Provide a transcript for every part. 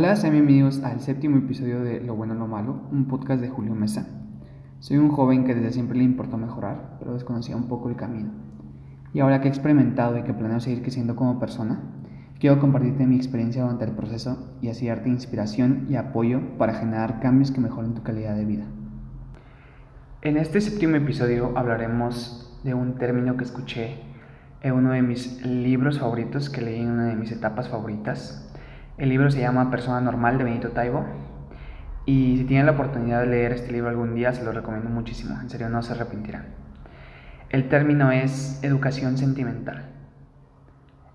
Hola, sean bienvenidos al séptimo episodio de Lo bueno lo malo, un podcast de Julio Mesa. Soy un joven que desde siempre le importó mejorar, pero desconocía un poco el camino. Y ahora que he experimentado y que planeo seguir creciendo como persona, quiero compartirte mi experiencia durante el proceso y así darte inspiración y apoyo para generar cambios que mejoren tu calidad de vida. En este séptimo episodio hablaremos de un término que escuché en uno de mis libros favoritos que leí en una de mis etapas favoritas el libro se llama Persona Normal de Benito Taibo. Y si tienen la oportunidad de leer este libro algún día, se lo recomiendo muchísimo. En serio, no se arrepentirán. El término es educación sentimental.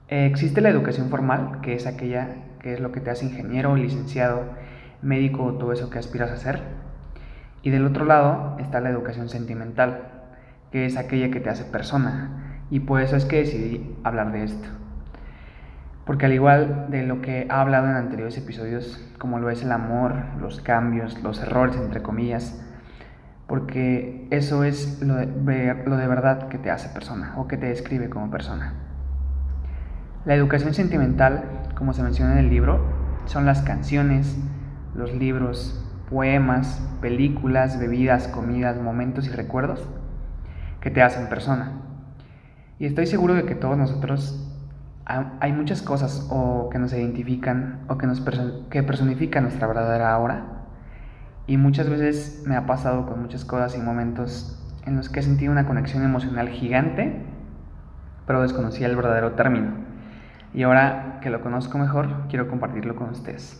Eh, existe la educación formal, que es aquella que es lo que te hace ingeniero, licenciado, médico, todo eso que aspiras a ser. Y del otro lado está la educación sentimental, que es aquella que te hace persona. Y por eso es que decidí hablar de esto. Porque al igual de lo que he hablado en anteriores episodios, como lo es el amor, los cambios, los errores, entre comillas, porque eso es lo de, lo de verdad que te hace persona o que te describe como persona. La educación sentimental, como se menciona en el libro, son las canciones, los libros, poemas, películas, bebidas, comidas, momentos y recuerdos que te hacen persona. Y estoy seguro de que todos nosotros hay muchas cosas o que nos identifican o que, nos que personifican nuestra verdadera hora. Y muchas veces me ha pasado con muchas cosas y momentos en los que he sentido una conexión emocional gigante, pero desconocía el verdadero término. Y ahora que lo conozco mejor, quiero compartirlo con ustedes.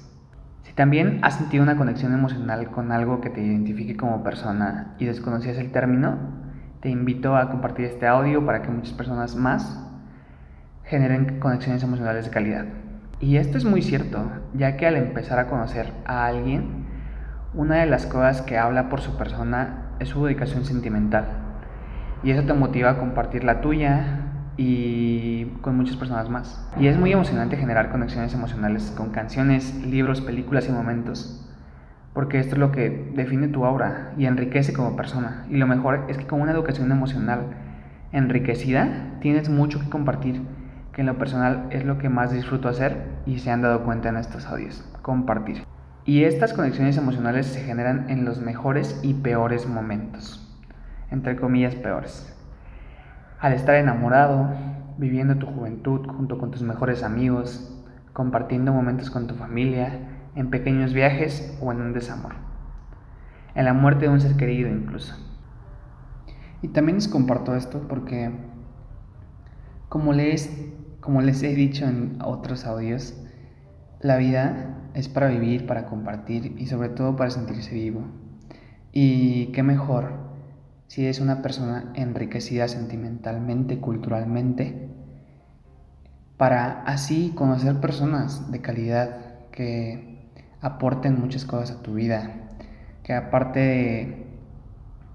Si también has sentido una conexión emocional con algo que te identifique como persona y desconocías el término, te invito a compartir este audio para que muchas personas más generen conexiones emocionales de calidad. Y esto es muy cierto, ya que al empezar a conocer a alguien, una de las cosas que habla por su persona es su dedicación sentimental. Y eso te motiva a compartir la tuya y con muchas personas más. Y es muy emocionante generar conexiones emocionales con canciones, libros, películas y momentos. Porque esto es lo que define tu aura y enriquece como persona. Y lo mejor es que con una educación emocional enriquecida tienes mucho que compartir que en lo personal es lo que más disfruto hacer y se han dado cuenta en estos audios, compartir. Y estas conexiones emocionales se generan en los mejores y peores momentos, entre comillas peores. Al estar enamorado, viviendo tu juventud junto con tus mejores amigos, compartiendo momentos con tu familia, en pequeños viajes o en un desamor. En la muerte de un ser querido incluso. Y también les comparto esto porque, como lees como les he dicho en otros audios, la vida es para vivir, para compartir y sobre todo para sentirse vivo. Y qué mejor si eres una persona enriquecida sentimentalmente, culturalmente, para así conocer personas de calidad que aporten muchas cosas a tu vida, que aparte de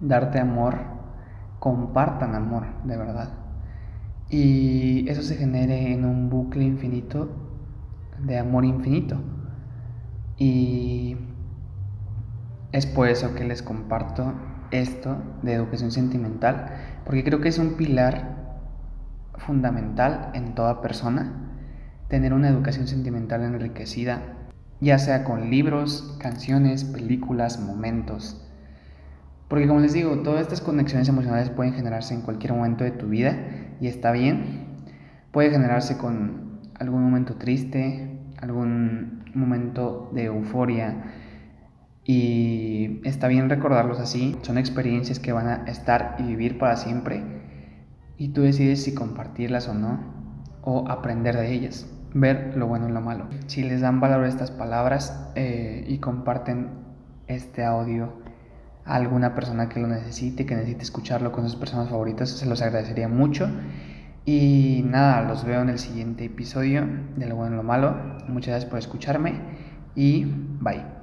darte amor, compartan amor de verdad y eso se genere en un bucle infinito de amor infinito. Y es por eso que les comparto esto de educación sentimental, porque creo que es un pilar fundamental en toda persona, tener una educación sentimental enriquecida, ya sea con libros, canciones, películas, momentos. Porque como les digo, todas estas conexiones emocionales pueden generarse en cualquier momento de tu vida y está bien. Puede generarse con algún momento triste, algún momento de euforia y está bien recordarlos así. Son experiencias que van a estar y vivir para siempre y tú decides si compartirlas o no o aprender de ellas, ver lo bueno y lo malo. Si les dan valor a estas palabras eh, y comparten este audio a alguna persona que lo necesite, que necesite escucharlo con sus personas favoritas, se los agradecería mucho. Y nada, los veo en el siguiente episodio de Lo Bueno y Lo Malo. Muchas gracias por escucharme y bye.